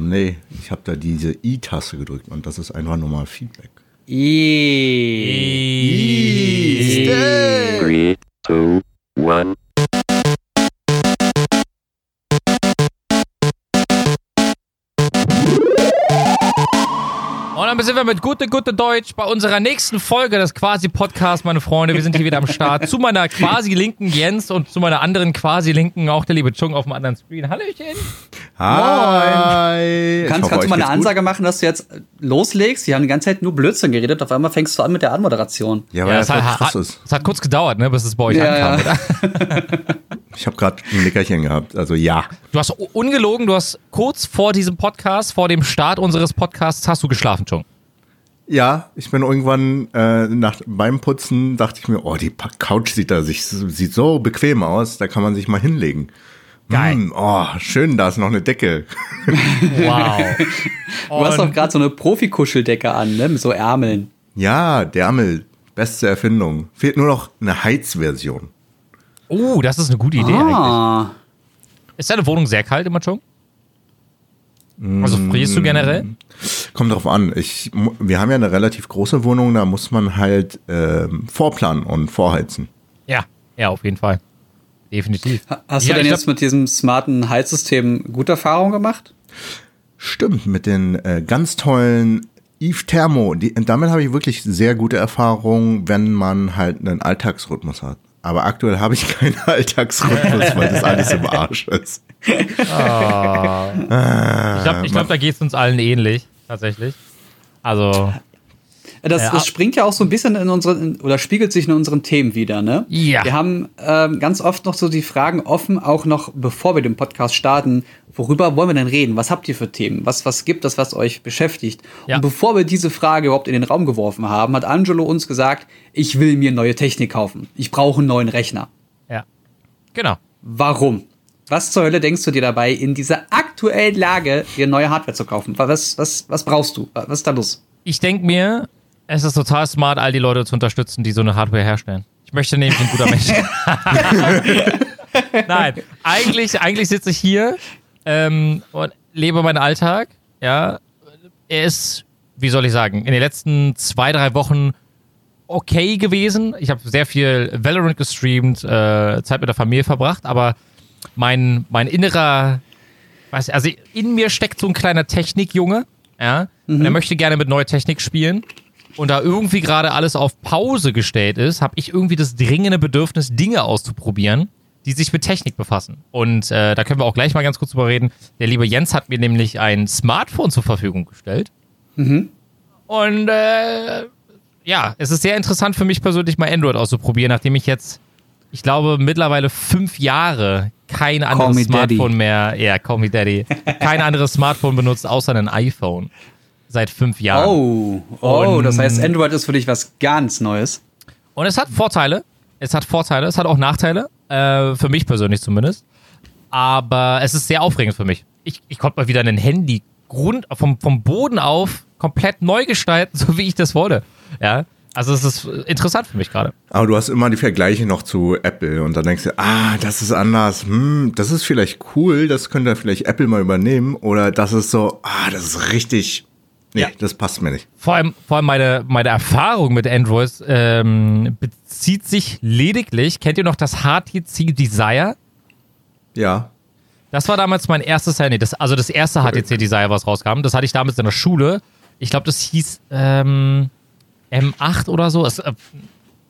haben. Nee, ich habe da diese I-Taste gedrückt und das ist einfach nur mal Feedback. I. 3, 2, 1. damit sind wir mit Gute, Gute Deutsch bei unserer nächsten Folge des Quasi-Podcasts, meine Freunde. Wir sind hier wieder am Start. Zu meiner quasi linken Jens und zu meiner anderen quasi linken auch der liebe Chung auf dem anderen Screen. Hallöchen. Hi. Kannst, kannst du mal eine Ansage gut? machen, dass du jetzt loslegst? Die haben die ganze Zeit nur Blödsinn geredet. Auf einmal fängst du an mit der Anmoderation. Ja, weil ja, das, das hat, krass halt ist. Es hat kurz gedauert, ne, bis es bei euch ja, ankam. Ja. ich habe gerade ein Nickerchen gehabt. Also ja. Du hast ungelogen, du hast kurz vor diesem Podcast, vor dem Start unseres Podcasts, hast du geschlafen, Chung. Ja, ich bin irgendwann äh, nach beim Putzen dachte ich mir, oh, die Couch sieht da sich sieht so bequem aus, da kann man sich mal hinlegen. Geil. Mm, oh, schön, da ist noch eine Decke. Wow. Du hast doch gerade so eine Profikuscheldecke an, ne? Mit so Ärmeln. Ja, Dermel, beste Erfindung. Fehlt nur noch eine Heizversion. Oh, das ist eine gute Idee eigentlich. Ah. Ist deine Wohnung sehr kalt immer, Chung? Also frierst du generell? Kommt drauf an. Ich, wir haben ja eine relativ große Wohnung, da muss man halt ähm, vorplanen und vorheizen. Ja, ja, auf jeden Fall. Definitiv. Hast Ja, du denn jetzt mit diesem smarten Heizsystem gute Erfahrungen gemacht? Stimmt, mit den äh, ganz tollen Eve Thermo. Die, und damit habe ich wirklich sehr gute Erfahrungen, wenn man halt einen Alltagsrhythmus hat. Aber aktuell habe ich keinen Alltagsrhythmus, weil das alles im Arsch ist. Ich glaube, ich glaub, da geht es uns allen ähnlich, tatsächlich. Also, Das, Ja. das springt ja auch so ein bisschen in unseren, oder spiegelt sich in unseren Themen wieder, ne? Ja. Wir haben ähm, ganz oft noch so die Fragen offen, auch noch bevor wir den Podcast starten, worüber wollen wir denn reden? Was habt ihr für Themen? Was, was gibt es, was euch beschäftigt? Ja. Und bevor wir diese Frage überhaupt in den Raum geworfen haben, hat Angelo uns gesagt, ich will mir neue Technik kaufen. Ich brauche einen neuen Rechner. ja. Genau. Warum? Was zur Hölle denkst du dir dabei, in dieser aktuellen Lage dir neue Hardware zu kaufen? Was, was, was brauchst du? Was ist da los? Ich denke mir, es ist total smart, all die Leute zu unterstützen, die so eine Hardware herstellen. Ich möchte nämlich ein guter Mensch. Nein, eigentlich, eigentlich sitze ich hier ähm, und lebe meinen Alltag. Ja, er ist, wie soll ich sagen, in den letzten zwei, drei Wochen okay gewesen. Ich habe sehr viel Valorant gestreamt, äh, Zeit mit der Familie verbracht, aber mein, mein innerer, weiß also in mir steckt so ein kleiner Technikjunge, ja, und er möchte gerne mit neuer Technik spielen. Und da irgendwie gerade alles auf Pause gestellt ist, habe ich irgendwie das dringende Bedürfnis, Dinge auszuprobieren, die sich mit Technik befassen. Und äh, da können wir auch gleich mal ganz kurz drüber reden. Der liebe Jens hat mir nämlich ein Smartphone zur Verfügung gestellt. Und äh, ja, es ist sehr interessant für mich persönlich mal Android auszuprobieren, nachdem ich jetzt, ich glaube, mittlerweile fünf Jahre kein anderes me Daddy. Smartphone mehr, ja, call me Daddy, kein anderes Smartphone benutzt, außer ein iPhone. Seit fünf Jahren. Oh, oh, Und- das heißt, Android ist für dich was ganz Neues. Und es hat Vorteile. Es hat Vorteile, es hat auch Nachteile. Äh, für mich persönlich zumindest. Aber es ist sehr aufregend für mich. Ich, ich konnte mal wieder ein Handy Grund, vom, vom Boden auf komplett neu gestalten, so wie ich das wollte. Ja. Also es ist interessant für mich gerade. Aber du hast immer die Vergleiche noch zu Apple und dann denkst du, ah, das ist anders, hm, das ist vielleicht cool, das könnte vielleicht Apple mal übernehmen oder das ist so, ah, das ist richtig, nee, Ja. das passt mir nicht. Vor allem, vor allem meine, meine Erfahrung mit Android ähm, bezieht sich lediglich, kennt ihr noch das HTC Desire? Ja, Das war damals mein erstes Handy. Das, also das erste HTC Desire, was rauskam. Das hatte ich damals in der Schule. Ich glaube, das hieß ähm, M8 oder so. Es, äh,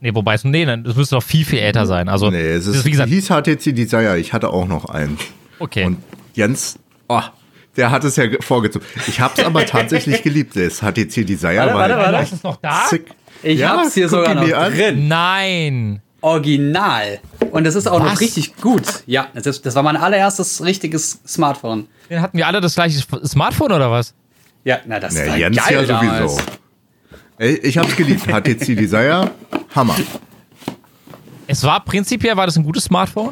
nee, wobei es, nee, das müsste noch viel, viel älter sein. Also, nee, es ist, wie gesagt, hieß HTC Desire, ich hatte auch noch eins. okay. Und Jens, oh, der hat es ja ge- vorgezogen. Ich habe es aber tatsächlich geliebt, das HTC Desire. Warte, warte, warte. ist es noch da? Sick. Ich Ja, hab's hier sogar noch drin. Nein. Original. Und das ist auch Was? noch richtig gut. Ja, das, ist, das war mein allererstes richtiges Smartphone. Dann hatten wir alle das gleiche Smartphone oder was? Ja, na, das Nee, war Jens geil ja damals. sowieso. Ey, ich hab's geliebt. HTC Desire, Hammer. Es war prinzipiell war das ein gutes Smartphone.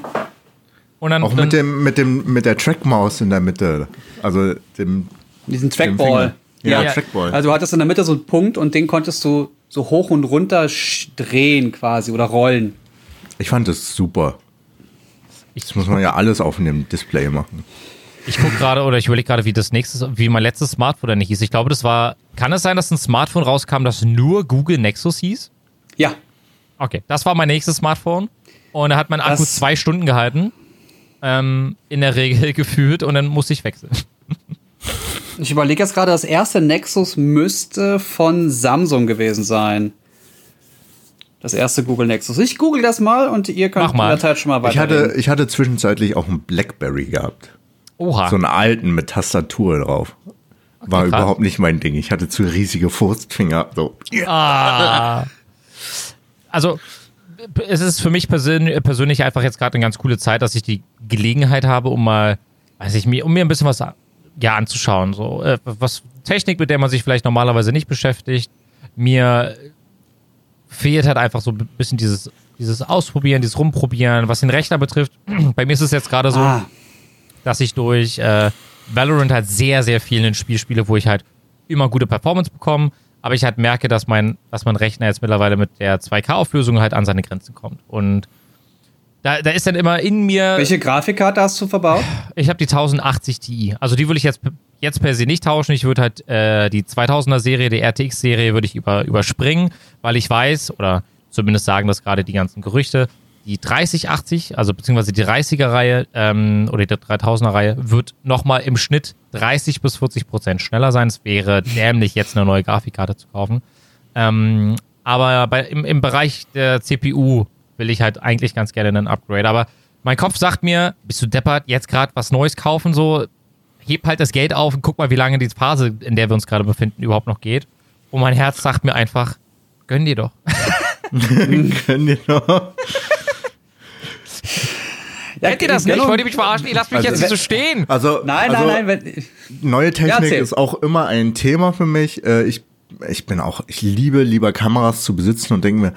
Und dann, Auch dann mit dem, mit dem, mit der Trackmaus in der Mitte. Also dem, Diesen dem Trackball. Finger. Ja, Ja. Trackball. Also du hattest in der Mitte so einen Punkt und den konntest du so hoch und runter drehen quasi oder rollen. ich fand das super. ich, Das muss man ja alles auf dem Display machen. Ich gucke gerade oder ich überlege gerade, wie das nächste, wie mein letztes Smartphone denn nicht hieß. Ich glaube, das war. Kann es sein, dass ein Smartphone rauskam, das nur Google Nexus hieß? Ja, Okay, das war mein nächstes Smartphone. Und da hat mein Akku Das- zwei Stunden gehalten. Ähm, in der Regel gefühlt und dann musste ich wechseln. ich überlege jetzt gerade, das erste Nexus müsste von Samsung gewesen sein. Das erste Google Nexus. Ich google das mal und ihr könnt Mach mal. in der Zeit schon mal Ich weiter. hatte, ich hatte zwischenzeitlich auch einen Blackberry gehabt. Oha. So einen alten mit Tastatur drauf. War krass. überhaupt nicht mein Ding. Ich hatte zu riesige Wurstfinger. So. Ah. Also, es ist für mich persön persönlich einfach jetzt gerade eine ganz coole Zeit, dass ich die Gelegenheit habe, um mal, weiß ich, mir, um mir ein bisschen was ja, anzuschauen. So, äh, was Technik, mit der man sich vielleicht normalerweise nicht beschäftigt. Mir fehlt halt einfach so ein bisschen dieses, dieses Ausprobieren, dieses Rumprobieren, was den Rechner betrifft. Bei mir ist es jetzt gerade so, Ah, dass ich durch äh, Valorant halt sehr, sehr viel ein Spiel spiele, wo ich halt immer gute Performance bekomme, aber ich halt merke, dass mein, dass mein Rechner jetzt mittlerweile mit der 2K-Auflösung halt an seine Grenzen kommt. Und da, da ist dann immer in mir, welche Grafikkarte hast du verbaut? ich habe die 1080 Ti. Also die würde ich jetzt, jetzt per se nicht tauschen. Ich würde halt äh, die 2000er Serie, die RTX-Serie würde ich über, überspringen, weil ich weiß, oder zumindest sagen das gerade die ganzen Gerüchte, die 3080, also beziehungsweise die 30er-Reihe ähm, oder die 3000er-Reihe wird nochmal im Schnitt 30 bis 40 Prozent schneller sein. Es wäre dämlich, jetzt eine neue Grafikkarte zu kaufen. Ähm, aber bei, im, im Bereich der CPU will ich halt eigentlich ganz gerne einen Upgrade. Aber mein Kopf sagt mir, bist du deppert, jetzt gerade was Neues kaufen, so, heb halt das Geld auf und guck mal, wie lange die Phase, in der wir uns gerade befinden, überhaupt noch geht. Und mein Herz sagt mir einfach, gönn dir doch. Können die noch? Ja, Kennt ihr das nicht? genau. Wollt ihr mich verarschen? Ihr lasst mich Also, jetzt nicht so stehen. Also, Nein, also, nein, nein. Wenn, Neue Technik erzähl. ist auch immer ein Thema für mich. Äh, Ich, ich bin auch, ich liebe lieber Kameras zu besitzen und denke mir,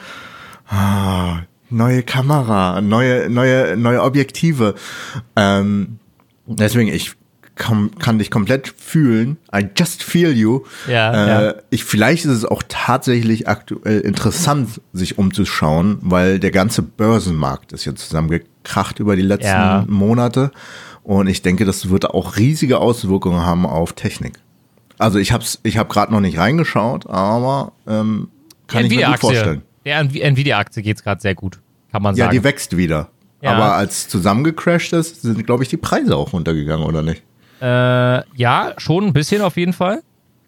ah, neue Kamera, neue, neue, neue Objektive. Ähm, deswegen, ich kann, kann dich komplett fühlen. I just feel you. Ja, äh, ja. Ich, vielleicht ist es auch tatsächlich aktuell interessant, sich umzuschauen, weil der ganze Börsenmarkt ist jetzt zusammengekracht über die letzten Ja. Monate. Und ich denke, das wird auch riesige Auswirkungen haben auf Technik. Also ich habe ich hab gerade noch nicht reingeschaut, aber ähm, kann ich mir gut vorstellen. Der Nvi- Nvidia-Aktie geht es gerade sehr gut, kann man Ja, sagen. die wächst wieder. Ja. Aber als zusammengecrashed ist, sind, glaube ich, die Preise auch runtergegangen, oder nicht? Äh, ja, schon ein bisschen auf jeden Fall.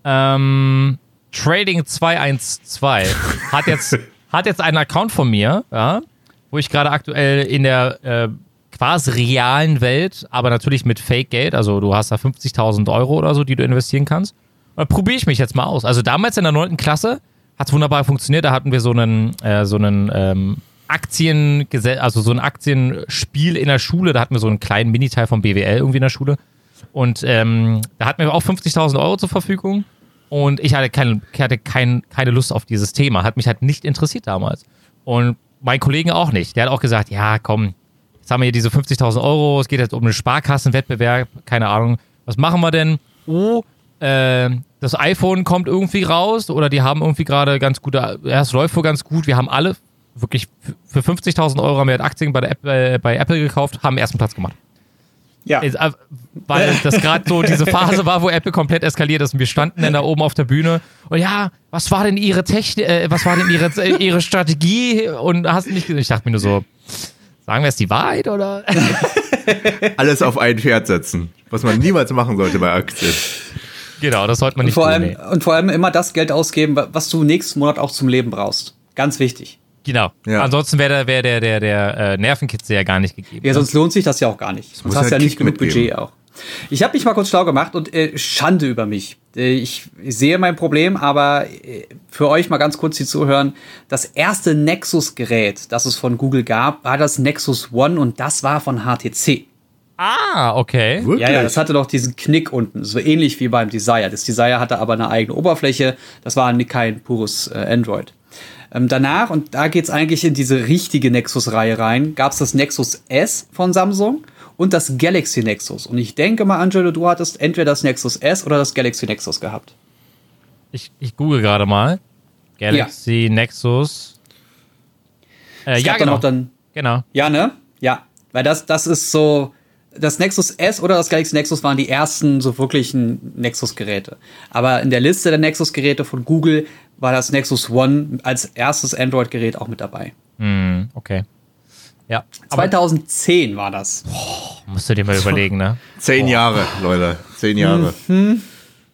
Ähm, Trading 212 hat jetzt, hat jetzt einen Account von mir, ja, wo ich gerade aktuell in der äh, quasi realen Welt, aber natürlich mit Fake-Geld, also du hast da 50.000 Euro oder so, die du investieren kannst. Und da probiere ich mich jetzt mal aus. Also damals in der 9. Klasse hat es wunderbar funktioniert. Da hatten wir so einen, äh, so einen ähm, Aktien, also so ein Aktienspiel in der Schule. Da hatten wir so einen kleinen Miniteil vom BWL irgendwie in der Schule. Und ähm, da hatten wir auch 50.000 Euro zur Verfügung. Und ich hatte, kein, ich hatte kein, keine Lust auf dieses Thema. Hat mich halt nicht interessiert damals. Und mein Kollegen auch nicht. Der hat auch gesagt, ja, komm, jetzt haben wir hier diese 50.000 Euro. Es geht jetzt um einen Sparkassenwettbewerb. Keine Ahnung. Was machen wir denn? Oh, äh, das iPhone kommt irgendwie raus. Oder die haben irgendwie gerade ganz gute, ja, es läuft wohl ganz gut. Wir haben alle wirklich für 50.000 Euro haben wir halt Aktien bei, Apple, äh, bei Apple gekauft, haben ersten Platz gemacht. Ja. Weil das gerade so diese Phase war, wo Apple komplett eskaliert ist und wir standen dann da oben auf der Bühne und ja, was war denn ihre Technik, äh, was war denn ihre, äh, ihre Strategie und hast du nicht gesehen? Ich dachte mir nur so, sagen wir es die Wahrheit oder? Alles auf ein Pferd setzen, was man niemals machen sollte bei Aktien. genau, das sollte man Und nicht vor, tun. allem, nee. und vor allem immer das Geld ausgeben, wa- was du nächsten Monat auch zum Leben brauchst. Ganz wichtig. Genau. Ja. Ansonsten wäre der, wär der, der, der äh, Nervenkitzel ja gar nicht gegeben. Ja, sonst lohnt sich das ja auch gar nicht. Sonst hast du ja nicht genug mitgeben. Budget auch. Ich habe mich mal kurz schlau gemacht und äh, Schande über mich. Äh, ich sehe mein Problem, aber äh, für euch mal ganz kurz, die zuhören. Das erste Nexus-Gerät, das es von Google gab, war das Nexus One und das war von HTC. Ah, okay. Wirklich? Ja, ja, das hatte doch diesen Knick unten, so ähnlich wie beim Desire. Das Desire hatte aber eine eigene Oberfläche, das war kein pures äh, Android. Ähm, danach, und da geht's eigentlich in diese richtige Nexus-Reihe rein, gab's das Nexus S von Samsung und das Galaxy Nexus. Und ich denke mal, Angelo, du hattest entweder das Nexus S oder das Galaxy Nexus gehabt. Ich, ich google gerade mal. Galaxy Nexus. Äh, Es ja, gab genau. dann genau. Ja, ne? Ja, weil das, das ist so, das Nexus S oder das Galaxy Nexus waren die ersten so wirklichen Nexus-Geräte. Aber in der Liste der Nexus-Geräte von Google war das Nexus One als erstes Android-Gerät auch mit dabei. Hm, okay. Ja, aber 2010 war das. musst du dir mal überlegen, ne? Zehn Jahre, Leute. Zehn Jahre.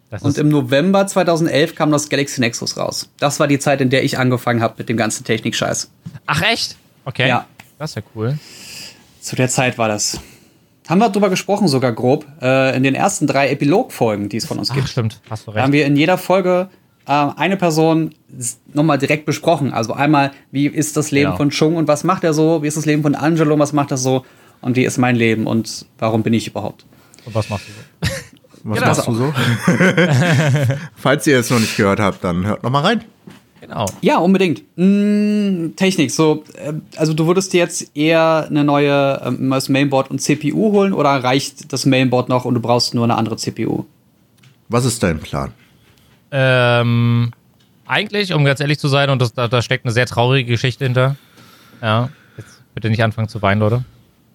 Das Und im November 2011 kam das Galaxy Nexus raus. Das war die Zeit, in der ich angefangen habe mit dem ganzen Technik-Scheiß. ach, echt? Okay. Ja. Das ist ja cool. Zu der Zeit war das. Haben wir drüber gesprochen, sogar grob, äh, in den ersten drei Epilog-Folgen, die es von uns Ach, gibt. stimmt. Hast du Da haben recht. wir in jeder Folge eine Person nochmal direkt besprochen. Also einmal, wie ist das Leben Genau. von Chung und was macht er so? Wie ist das Leben von Angelo und was macht er so? Und wie ist mein Leben und warum bin ich überhaupt? Und was machst du so? Was Genau. machst du so? Falls ihr es noch nicht gehört habt, dann hört noch mal rein. Genau. Ja, unbedingt. Mm, Technik, so, äh, also du würdest dir jetzt eher eine neue ähm, neues Mainboard und CPU holen oder reicht das Mainboard noch und du brauchst nur eine andere CPU? Was ist dein Plan? Ähm, eigentlich, um ganz ehrlich zu sein, und das, da, da steckt eine sehr traurige Geschichte hinter. Ja, jetzt bitte nicht anfangen zu weinen, Leute.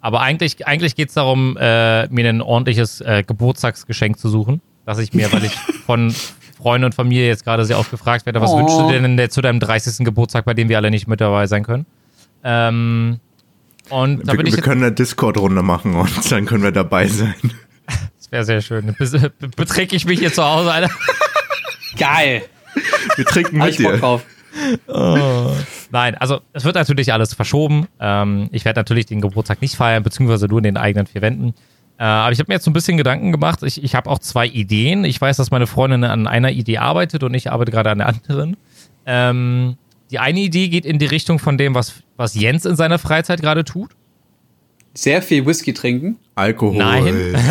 Aber eigentlich, eigentlich geht es darum, äh, mir ein ordentliches äh, Geburtstagsgeschenk zu suchen. Dass ich mir, weil ich von Freunden und Familie jetzt gerade sehr oft gefragt werde, was Oh. wünschst du dir denn zu deinem 30. Geburtstag, bei dem wir alle nicht mit dabei sein können? Ähm, und da Wir, bin ich wir können eine Discord-Runde machen und dann können wir dabei sein. das wäre sehr schön. Be beträge ich mich hier zu Hause, Alter. Geil! Wir trinken mit ich Bock dir. drauf. Nein, also es wird natürlich alles verschoben. Ähm, ich werde natürlich den Geburtstag nicht feiern, beziehungsweise nur in den eigenen vier Wänden. Äh, aber ich habe mir jetzt so ein bisschen Gedanken gemacht. Ich, ich habe auch zwei Ideen. Ich weiß, dass meine Freundin an einer Idee arbeitet und ich arbeite gerade an der anderen. Ähm, die eine Idee geht in die Richtung von dem, was, was Jens in seiner Freizeit gerade tut. Sehr viel Whisky trinken. Alkohol. Nein.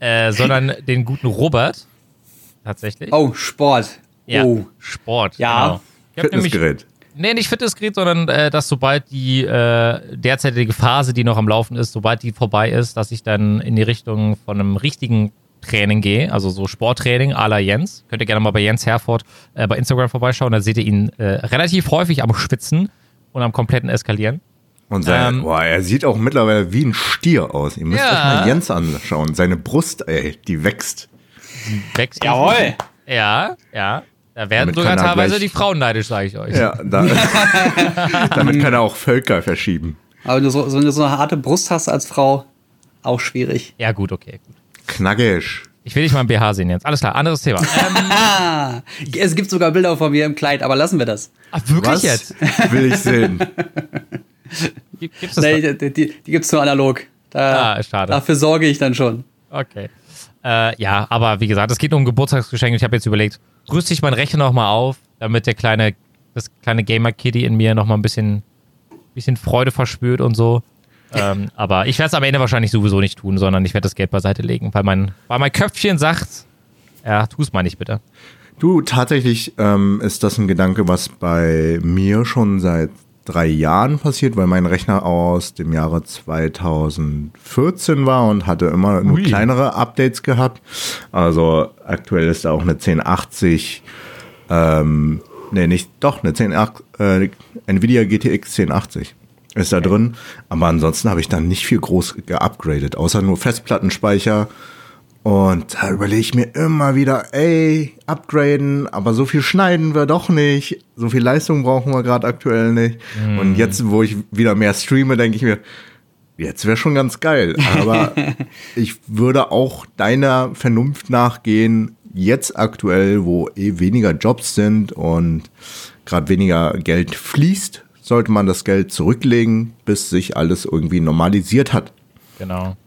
Äh, sondern den guten Robert. Tatsächlich. Oh, Sport. ja. Oh. Sport. Ja. Genau. Fitnessgerät. Nee, nicht Fitnessgerät, sondern äh, dass sobald die äh, derzeitige Phase, die noch am Laufen ist, sobald die vorbei ist, dass ich dann in die Richtung von einem richtigen Training gehe, also so Sporttraining à la Jens. Könnt ihr gerne mal bei Jens Herford äh, bei Instagram vorbeischauen, da seht ihr ihn äh, relativ häufig am Schwitzen und am kompletten Eskalieren. Und sein, Ähm, boah, er sieht auch mittlerweile wie ein Stier aus. Ihr müsst Ja. euch mal Jens anschauen. Seine Brust, ey, die wächst. Wächst Jawohl! Ja, ja. Da werden Damit sogar teilweise die Frauen neidisch, sage ich euch. Ja, da, damit kann er auch Völker verschieben. Aber wenn du so, so, eine, so eine harte Brust hast als Frau, auch schwierig. Ja, gut, okay. Gut. Knackig. Ich will dich mal im BH sehen jetzt. Alles klar, anderes Thema. Ähm, es gibt sogar Bilder von mir im Kleid, aber lassen wir das. ach, wirklich Was jetzt? will ich sehen? Gibt- Gibt's das Nee, die, die, die gibt's nur analog. Da, Ah, schade. Dafür sorge ich dann schon. Okay. Äh, ja, aber wie gesagt, es geht um Geburtstagsgeschenke. Ich habe jetzt überlegt, rüste ich meinen Rechner nochmal auf, damit der kleine, das kleine Gamer-Kitty in mir nochmal ein bisschen, bisschen Freude verspürt und so. Ähm, aber ich werde es am Ende wahrscheinlich sowieso nicht tun, sondern ich werde das Geld beiseite legen, weil mein, weil mein Köpfchen sagt, ja, tu es mal nicht bitte. Du, tatsächlich ähm, ist das ein Gedanke, was bei mir schon seit drei Jahren passiert, weil mein Rechner aus dem Jahre 2014 war und hatte immer nur Ui. kleinere Updates gehabt. Also aktuell ist da auch eine 1080, ähm, nee, nicht, doch, eine 1080, äh, Nvidia GTX 1080 ist da drin. Aber ansonsten habe ich dann nicht viel groß geupgradet, außer nur Festplattenspeicher. Und da überlege ich mir immer wieder, ey, upgraden, aber so viel schneiden wir doch nicht. So viel Leistung brauchen wir gerade aktuell nicht. Und jetzt, wo ich wieder mehr streame, denke ich mir, jetzt wäre schon ganz geil. Aber ich würde auch deiner Vernunft nachgehen, jetzt aktuell, wo eh weniger Jobs sind und gerade weniger Geld fließt, sollte man das Geld zurücklegen, bis sich alles irgendwie normalisiert hat. Genau.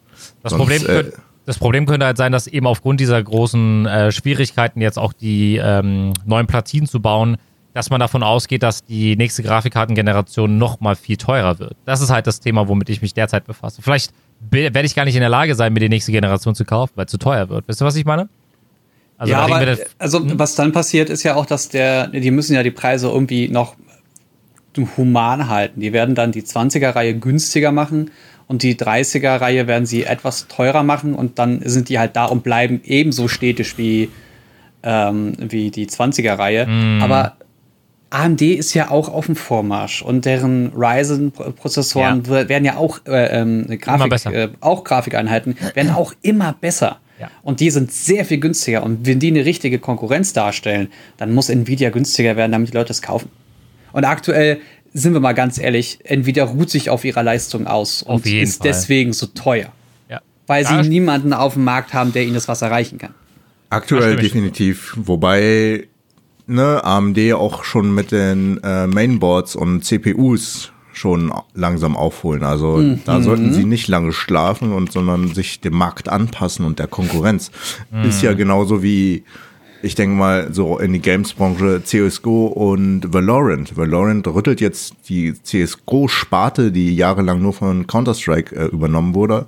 Das, Sonst, Problem, äh, das Problem könnte halt sein, dass eben aufgrund dieser großen äh, Schwierigkeiten jetzt auch die ähm, neuen Platinen zu bauen, dass man davon ausgeht, dass die nächste Grafikkartengeneration noch mal viel teurer wird. Das ist halt das Thema, womit ich mich derzeit befasse. Vielleicht werde ich gar nicht in der Lage sein, mir die nächste Generation zu kaufen, weil es zu teuer wird. Wisst ihr, was ich meine? Also ja, aber also was dann passiert, ist ja auch, dass der, die müssen ja die Preise irgendwie noch human halten. Die werden dann die 20er-Reihe günstiger machen und die 30er-Reihe werden sie etwas teurer machen und dann sind die halt da und bleiben ebenso stetisch wie, ähm, wie die 20er-Reihe. Aber AMD ist ja auch auf dem Vormarsch und deren Ryzen-Prozessoren Ja. werden ja auch äh, ähm, Grafik, besser. äh, auch Grafikeinheiten werden auch immer besser. Ja. Und die sind sehr viel günstiger. Und wenn die eine richtige Konkurrenz darstellen, dann muss Nvidia günstiger werden, damit die Leute es kaufen. Und aktuell sind wir mal ganz ehrlich, Nvidia ruht sich auf ihrer Leistung aus und ist Fall. deswegen so teuer, Ja. weil Ja, sie niemanden auf dem Markt haben, der ihnen das was erreichen kann. Aktuell definitiv. Wobei ne, AMD auch schon mit den äh, Mainboards und CPUs schon langsam aufholen. Also Mhm. da sollten sie nicht lange schlafen und sondern sich dem Markt anpassen und der Konkurrenz. Ist Mhm. ja genauso wie ich denke mal so in die Games-Branche CSGO und Valorant. Valorant rüttelt jetzt die CSGO-Sparte, die jahrelang nur von Counter-Strike äh, übernommen wurde,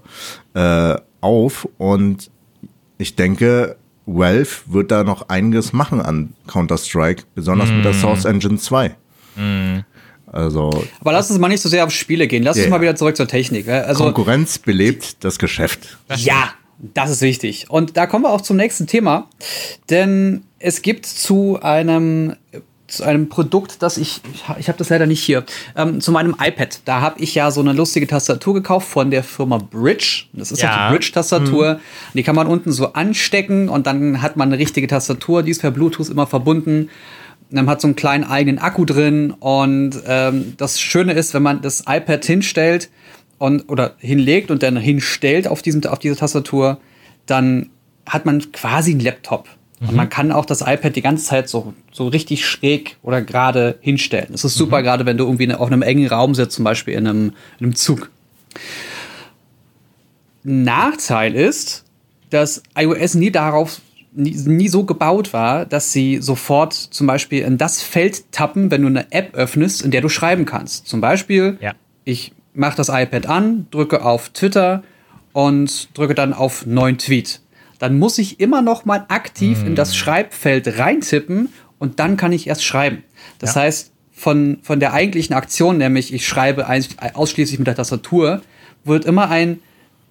äh, auf und ich denke, Valve wird da noch einiges machen an Counter-Strike, besonders mit der Source Engine 2. Also Aber lass uns mal nicht so sehr auf Spiele gehen. Lass Ja, uns mal wieder zurück zur Technik. ne? Also, Konkurrenz belebt das Geschäft. ja, das ist wichtig. Und da kommen wir auch zum nächsten Thema. Denn es gibt zu einem, zu einem Produkt, das ich, ich habe das leider nicht hier, ähm, zu meinem iPad. Da habe ich ja so eine lustige Tastatur gekauft von der Firma Bridge. Das ist Ja. die Bridge-Tastatur. Die kann man unten so anstecken und dann hat man eine richtige Tastatur. Die ist per Bluetooth immer verbunden. Man hat so einen kleinen eigenen Akku drin und ähm, das Schöne ist, wenn man das iPad hinstellt und oder hinlegt und dann hinstellt auf, diesem, auf diese Tastatur, dann hat man quasi einen Laptop. Und man kann auch das iPad die ganze Zeit so, so richtig schräg oder gerade hinstellen. Das ist super, gerade wenn du irgendwie auf einem engen Raum sitzt, zum Beispiel in einem, in einem Zug. Nachteil ist, dass iOS nie darauf nie, nie so gebaut war, dass sie sofort zum Beispiel in das Feld tappen, wenn du eine App öffnest, in der du schreiben kannst. Zum Beispiel, Ja. ich mache das iPad an, drücke auf Twitter und drücke dann auf neuen Tweet. Dann muss ich immer noch mal aktiv in das Schreibfeld reintippen und dann kann ich erst schreiben. Das Ja. heißt, von, von der eigentlichen Aktion, nämlich ich schreibe ausschließlich mit der Tastatur, wird immer ein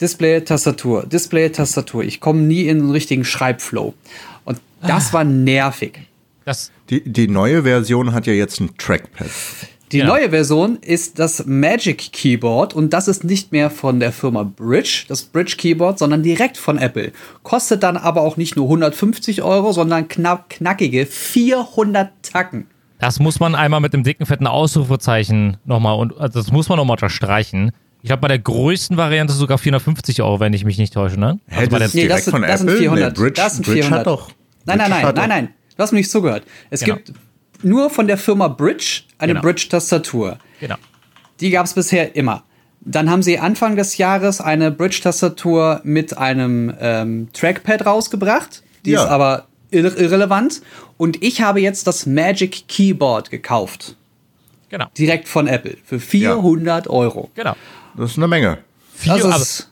Display, Tastatur, Display, Tastatur. Ich komme nie in einen richtigen Schreibflow. Und das war nervig. Das, Die, die neue Version hat ja jetzt ein Trackpad. Die Ja. neue Version ist das Magic Keyboard und das ist nicht mehr von der Firma Bridge, das Bridge Keyboard, sondern direkt von Apple. Kostet dann aber auch nicht nur 150 Euro, sondern knapp knackige 400 Tacken. das muss man einmal mit dem dicken, fetten Ausrufezeichen nochmal, und also das muss man nochmal unterstreichen. Ich glaube, bei der größten Variante sogar 450 Euro, wenn ich mich nicht täusche, ne? Also bei der, das ist direkt von das sind Apple? 400. Nee, Bridge- das sind Bridge 400. hat doch- nein, nein, nein, nein, nein. Du hast mir nicht zugehört. Es Genau. gibt nur von der Firma Bridge eine Genau. Bridge-Tastatur. genau. Die gab es bisher immer. Dann haben sie Anfang des Jahres eine Bridge-Tastatur mit einem ähm, Trackpad rausgebracht. Die Ja. ist aber irre irrelevant. Und ich habe jetzt das Magic Keyboard gekauft. Genau. Direkt von Apple. Für 400 Euro. Genau. Das ist eine Menge. Das ist-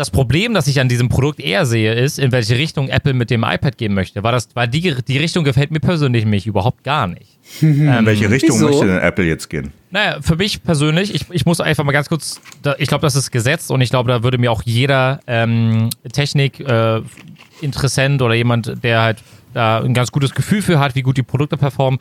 das, Problem, das ich an diesem Produkt eher sehe, ist, in welche Richtung Apple mit dem iPad gehen möchte. Weil, das, weil die, die Richtung gefällt mir persönlich nämlich überhaupt gar nicht. In welche Richtung Wieso? möchte denn Apple jetzt gehen? Naja, für mich persönlich, ich, ich muss einfach mal ganz kurz, da, ich glaube, das ist gesetzt und ich glaube, da würde mir auch jeder ähm, Technik-Interessent oder jemand, der halt da ein ganz gutes Gefühl für hat, wie gut die Produkte performen.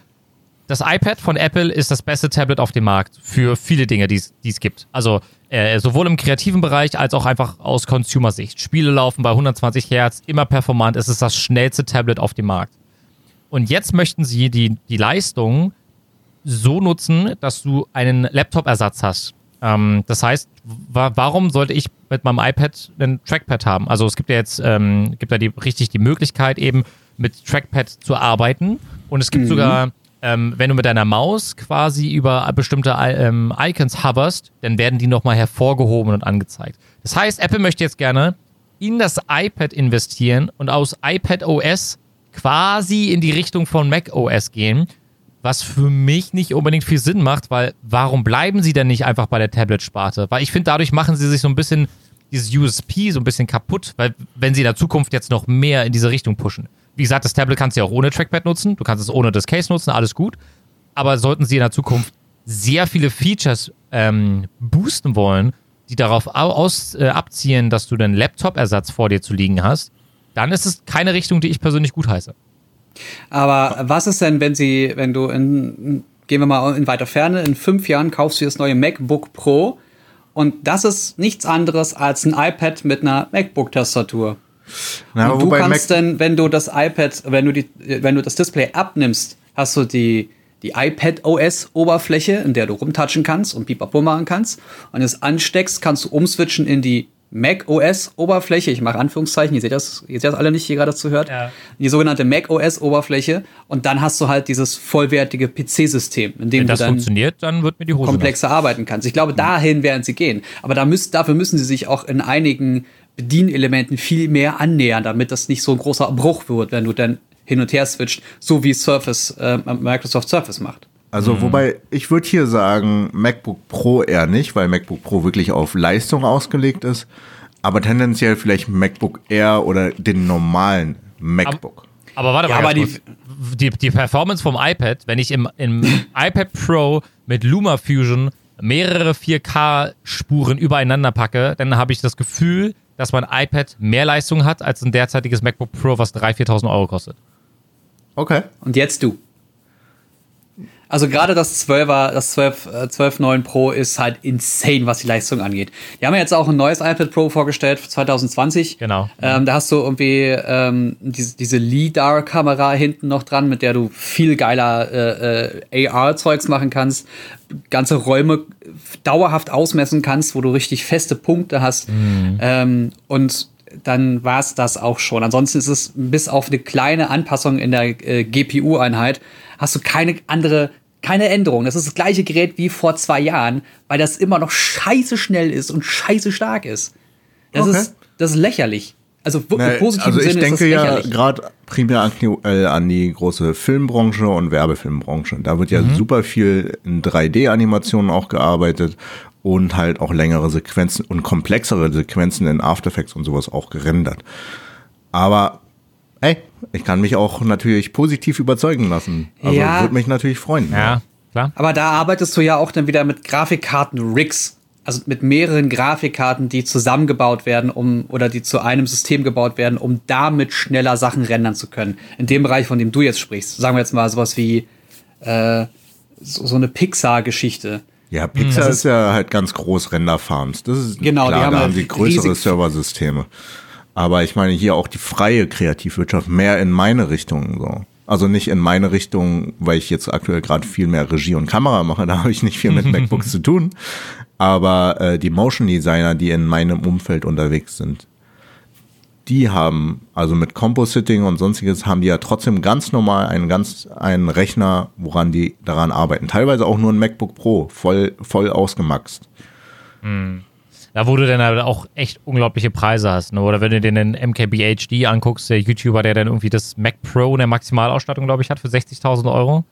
Das iPad von Apple ist das beste Tablet auf dem Markt für viele Dinge, die es die es gibt. Also äh, sowohl im kreativen Bereich als auch einfach aus Consumer-Sicht. Spiele laufen bei 120 Hertz, immer performant. Es ist das schnellste Tablet auf dem Markt. Und jetzt möchten sie die, die Leistung so nutzen, dass du einen Laptop-Ersatz hast. Ähm, das heißt, wa warum sollte ich mit meinem iPad einen Trackpad haben? Also es gibt ja jetzt ähm, gibt ja die, richtig die Möglichkeit eben mit Trackpad zu arbeiten und es gibt sogar ähm, wenn du mit deiner Maus quasi über bestimmte ähm, Icons hoverst, dann werden die nochmal hervorgehoben und angezeigt. Das heißt, Apple möchte jetzt gerne in das iPad investieren und aus iPad OS quasi in die Richtung von Mac OS gehen, was für mich nicht unbedingt viel Sinn macht, weil warum bleiben sie denn nicht einfach bei der Tablet-Sparte? Weil ich finde, dadurch machen sie sich so ein bisschen dieses USP so ein bisschen kaputt, weil wenn sie in der Zukunft jetzt noch mehr in diese Richtung pushen. Wie gesagt, das Tablet kannst du ja auch ohne Trackpad nutzen, du kannst es ohne das Case nutzen, alles gut. Aber sollten sie in der Zukunft sehr viele Features ähm, boosten wollen, die darauf au- aus, äh, abzielen, dass du den Laptop-Ersatz vor dir zu liegen hast, dann ist es keine Richtung, die ich persönlich gut heiße. Aber was ist denn, wenn sie, wenn du in, gehen wir mal in weiter Ferne, in fünf Jahren kaufst du das neue MacBook Pro und das ist nichts anderes als ein iPad mit einer MacBook-Tastatur. Na, und du kannst Mac- dann, wenn du das iPad, wenn du die, wenn du das Display abnimmst, hast du die, die iPad OS Oberfläche, in der du rumtatschen kannst und pipapo machen kannst. Und es ansteckst, kannst du umswitchen in die Mac OS Oberfläche. Ich mache Anführungszeichen, ihr seht das, ihr seht das alle nicht, hier gerade zuhört. Ja. Die sogenannte Mac OS Oberfläche. Und dann hast du halt dieses vollwertige PC-System, in dem Wenn du das dann funktioniert, dann wird mir die Hose komplexer arbeiten kannst. Ich glaube, dahin werden sie gehen. Aber da müssen, dafür müssen sie sich auch in einigen Bedienelementen viel mehr annähern, damit das nicht so ein großer Bruch wird, wenn du dann hin und her switcht, so wie Surface, äh, Microsoft Surface macht. Also, wobei ich würde hier sagen, MacBook Pro eher nicht, weil MacBook Pro wirklich auf Leistung ausgelegt ist. Aber tendenziell vielleicht MacBook Air oder den normalen MacBook. Aber warte Ja, mal, aber kurz. die, die Performance vom iPad, wenn ich im, im iPad Pro mit LumaFusion mehrere 4K-Spuren übereinander packe, dann habe ich das Gefühl, dass mein iPad mehr Leistung hat als ein derzeitiges MacBook Pro, was 3.000, 4.000 Euro kostet. Okay. Und jetzt du. Also gerade das 12er, das 12, äh, 12.9 Pro ist halt insane, was die Leistung angeht. Die haben ja jetzt auch ein neues iPad Pro vorgestellt für 2020. Genau. Ähm, da hast du irgendwie ähm, diese, diese LiDAR-Kamera hinten noch dran, mit der du viel geiler äh, äh, AR-Zeugs machen kannst, ganze Räume dauerhaft ausmessen kannst, wo du richtig feste Punkte hast. Ähm, und dann war es das auch schon. Ansonsten ist es bis auf eine kleine Anpassung in der äh, GPU-Einheit, hast du keine andere, keine Änderung. Das ist das gleiche Gerät wie vor zwei Jahren, weil das immer noch scheiße schnell ist und scheiße stark ist. Das, Okay. ist, das ist lächerlich. Also Na, im positiven also ich Sinne denke ja gerade primär aktuell an die große Filmbranche und Werbefilmbranche. Da wird ja Mhm. super viel in 3D-Animationen auch gearbeitet und halt auch längere Sequenzen und komplexere Sequenzen in After Effects und sowas auch gerendert. Aber ey, ich kann mich auch natürlich positiv überzeugen lassen. Also Ja. würde mich natürlich freuen. Ja, klar. Aber da arbeitest du ja auch dann wieder mit Grafikkarten-Rigs. Also mit mehreren Grafikkarten, die zusammengebaut werden, um oder die zu einem System gebaut werden, um damit schneller Sachen rendern zu können. In dem Bereich, von dem du jetzt sprichst. Sagen wir jetzt mal sowas wie äh, so, so eine Pixar-Geschichte. Ja, Pixar ist, ja halt ganz groß Renderfarms. Das ist Genau, die klar, haben da halt haben sie größere Serversysteme. Aber ich meine hier auch die freie Kreativwirtschaft mehr in meine Richtung so. Also nicht in meine Richtung, weil ich jetzt aktuell gerade viel mehr Regie und Kamera mache, da habe ich nicht viel mit MacBooks zu tun. Aber äh, die Motion Designer, die in meinem Umfeld unterwegs sind, die haben, also mit Compositing und sonstiges, haben die ja trotzdem ganz normal einen ganz, einen Rechner, woran die daran arbeiten. Teilweise auch nur ein MacBook Pro, voll, voll ausgemaxt. Da wo du dann halt auch echt unglaubliche Preise hast. Ne? Oder wenn du dir den MKBHD anguckst, der YouTuber, der dann irgendwie das Mac Pro in der Maximalausstattung, glaube ich, hat für 60.000 Euro.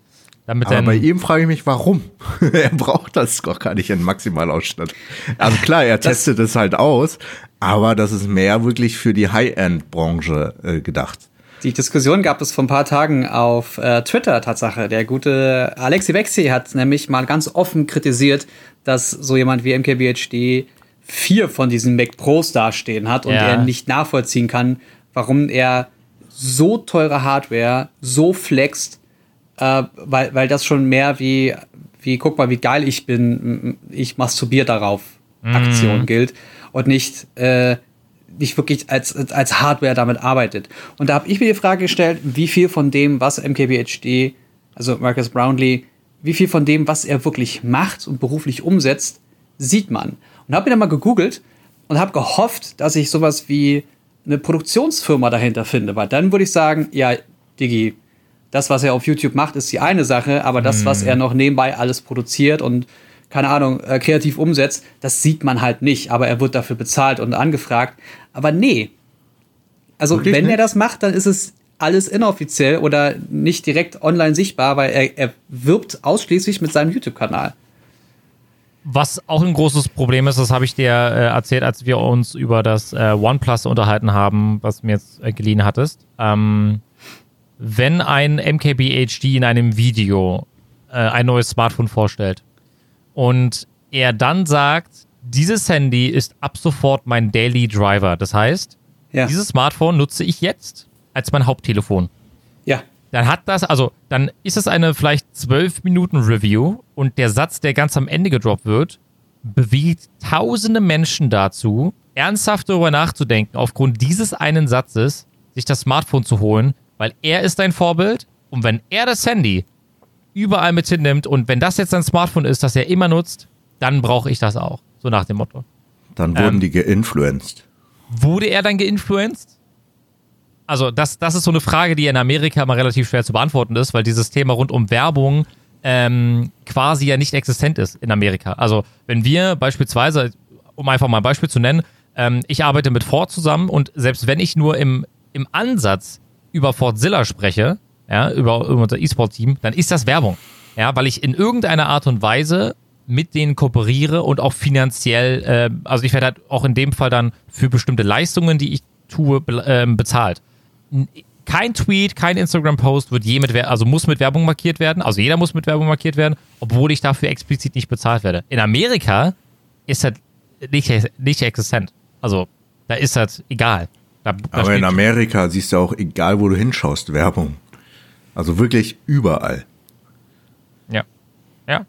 Damit Aber bei ihm frage ich mich, warum? er braucht das doch gar nicht in Maximalausstattung. Also klar, er testet es halt aus, aber das ist mehr wirklich für die High-End-Branche äh, gedacht. Die Diskussion gab es vor ein paar Tagen auf äh, Twitter Tatsache. Der gute Alexi Vexi hat nämlich mal ganz offen kritisiert, dass so jemand wie MKBHD vier von diesen Mac Pros dastehen hat und Ja. er nicht nachvollziehen kann, warum er so teure Hardware so flext, äh, weil, weil das schon mehr wie, wie, guck mal, wie geil ich bin, ich masturbier darauf Aktion gilt und nicht, äh, nicht wirklich als, als- als Hardware damit arbeitet. Und da habe ich mir die Frage gestellt, wie viel von dem, was MKBHD, also Marcus Brownlee, wie viel von dem, was er wirklich macht und beruflich umsetzt, sieht man. Und habe mir dann mal gegoogelt und habe gehofft, dass ich sowas wie eine Produktionsfirma dahinter finde, weil dann würde ich sagen, ja, Digi, das, was er auf YouTube macht, ist die eine Sache, aber das, was er noch nebenbei alles produziert und keine Ahnung, äh, kreativ umsetzt, das sieht man halt nicht, aber er wird dafür bezahlt und angefragt. Aber nee. Also, Wirklich wenn er nicht? das macht, dann ist es alles inoffiziell oder nicht direkt online sichtbar, weil er, er wirbt ausschließlich mit seinem YouTube-Kanal. was auch ein großes Problem ist, das habe ich dir äh, erzählt, als wir uns über das äh, OnePlus unterhalten haben, was du mir jetzt äh, geliehen hattest. Ähm, wenn ein MKBHD in einem Video äh, ein neues Smartphone vorstellt und er dann sagt, dieses Handy ist ab sofort mein Daily Driver. Das heißt, Ja. dieses Smartphone nutze ich jetzt als mein Haupttelefon. Ja. dann hat das, also dann ist es eine vielleicht zwölf Minuten Review und der Satz, der ganz am Ende gedroppt wird, bewegt tausende Menschen dazu, ernsthaft darüber nachzudenken, aufgrund dieses einen Satzes, sich das Smartphone zu holen, weil er ist dein Vorbild und wenn er das Handy überall mit hinnimmt und wenn das jetzt sein Smartphone ist, das er immer nutzt, dann brauche ich das auch. So nach dem Motto. Dann wurden Ähm. die geinfluenced. Wurde er dann geinfluenced? Also, das, das ist so eine Frage, die in Amerika mal relativ schwer zu beantworten ist, weil dieses Thema rund um Werbung ähm, quasi ja nicht existent ist in Amerika. Also, wenn wir beispielsweise, um einfach mal ein Beispiel zu nennen, ähm, ich arbeite mit Ford zusammen und selbst wenn ich nur im, im Ansatz über Fordzilla spreche, ja, über, über unser E-Sport-Team, dann ist das Werbung. Ja, weil ich in irgendeiner Art und Weise mit denen kooperiere und auch finanziell, äh, also ich werde halt auch in dem Fall dann für bestimmte Leistungen, die ich tue, be ähm, bezahlt. Kein Tweet, kein Instagram-Post wird je mit, also muss mit Werbung markiert werden. Also jeder muss mit Werbung markiert werden, obwohl ich dafür explizit nicht bezahlt werde. In Amerika ist das nicht, nicht existent. Also da ist das egal. Da, da Aber in Amerika siehst du auch, egal wo du hinschaust, Werbung. Also wirklich überall. Ja. Ja.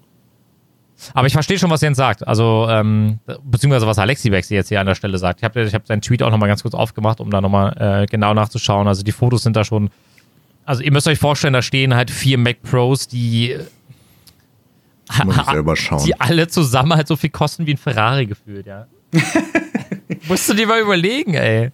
Aber ich verstehe schon, was Jens sagt. Also, ähm, beziehungsweise was Alexi Bexi jetzt hier an der Stelle sagt. Ich habe ich hab seinen Tweet auch nochmal ganz kurz aufgemacht, um da nochmal äh, genau nachzuschauen. Also die Fotos sind da schon. Also ihr müsst euch vorstellen, da stehen halt vier Mac Pros, die, Muss ich selber schauen. die alle zusammen halt so viel kosten wie ein Ferrari gefühlt, ja. Musst du dir mal überlegen, ey.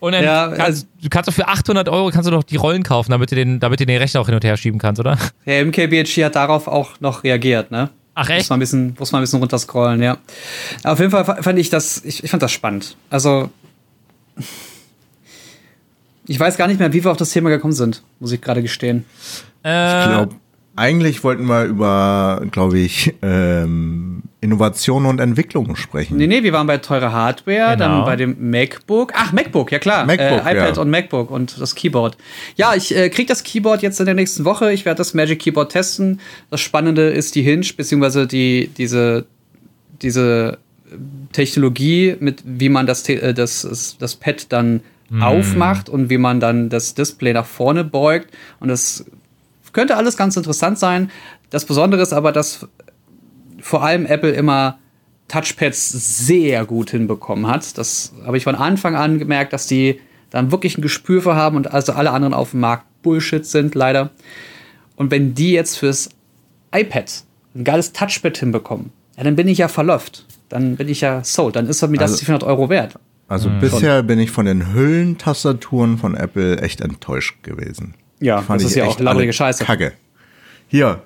Und dann Ja, kannst, also- du kannst doch für 800 Euro kannst du doch die Rollen kaufen, damit du den, damit du den Rechner auch hin und her schieben kannst, oder? Der MKBHD hat darauf auch noch reagiert, ne? Ach Muss echt? man ein bisschen, muss man ein bisschen runterscrollen, ja. Auf jeden Fall fa- fand ich das, ich, ich fand das spannend. Also, ich weiß gar nicht mehr, wie wir auf das Thema gekommen sind, muss ich gerade gestehen. Äh, Ich glaube, eigentlich wollten wir über, glaube ich, ähm, Innovation und Entwicklung sprechen. Nee, nee, wir waren bei teure Hardware, Genau. dann bei dem MacBook. Ach, MacBook, ja klar. MacBook, äh, iPad ja. und MacBook und das Keyboard. Ja, ich äh, krieg das Keyboard jetzt in der nächsten Woche. Ich werde das Magic Keyboard testen. Das Spannende ist die Hinge, beziehungsweise die, diese, diese Technologie, mit wie man das, Te- äh, das, das, das Pad dann aufmacht und wie man dann das Display nach vorne beugt. Und das könnte alles ganz interessant sein. Das Besondere ist aber, dass vor allem Apple immer Touchpads sehr gut hinbekommen hat. Das habe ich von Anfang an gemerkt, dass die dann wirklich ein Gespür für haben und also alle anderen auf dem Markt Bullshit sind, leider. Und wenn die jetzt fürs iPad ein geiles Touchpad hinbekommen, ja, dann bin ich ja verläuft. Dann bin ich ja sold. Dann ist mir das Also- die 400 Euro wert. Also bisher bin ich von den Hüllentastaturen von Apple echt enttäuscht gewesen. Ja, Fand das ist ja auch alle Scheiße. Kacke. Hier,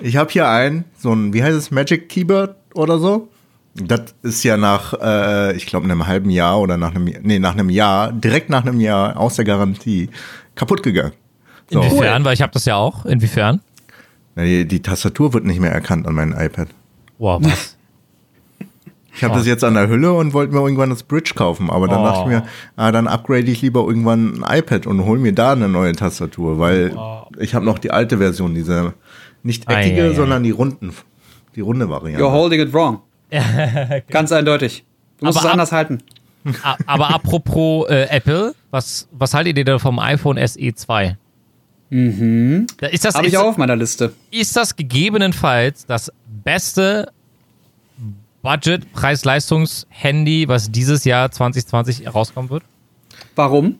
ich habe hier ein, so ein, wie heißt es, Magic Keyboard oder so. Das ist ja nach, äh, ich glaube, einem halben Jahr oder nach einem, nee, nach einem Jahr, direkt nach einem Jahr aus der Garantie kaputt gegangen. So. Inwiefern? Weil ich habe das ja auch. Inwiefern? Na, Die, die Tastatur wird nicht mehr erkannt an meinem iPad. Wow, was? Ich habe das jetzt an der Hülle und wollte mir irgendwann das Bridge kaufen, aber dann Oh. dachte ich mir, ah, dann upgrade ich lieber irgendwann ein iPad und hol mir da eine neue Tastatur, weil ich habe noch die alte Version, diese nicht eckige, ei, ei. sondern die runden, die runde You're Variante. holding it wrong. Ganz eindeutig. Du musst Aber es anders halten. Aber apropos äh, Apple, was, was haltet ihr denn vom iPhone SE 2? Mhm. Ist das, Habe ist, ich auch auf meiner Liste. ist das gegebenenfalls das beste Budget-Preis-Leistungs-Handy, was dieses Jahr 2020 herauskommen wird? Warum?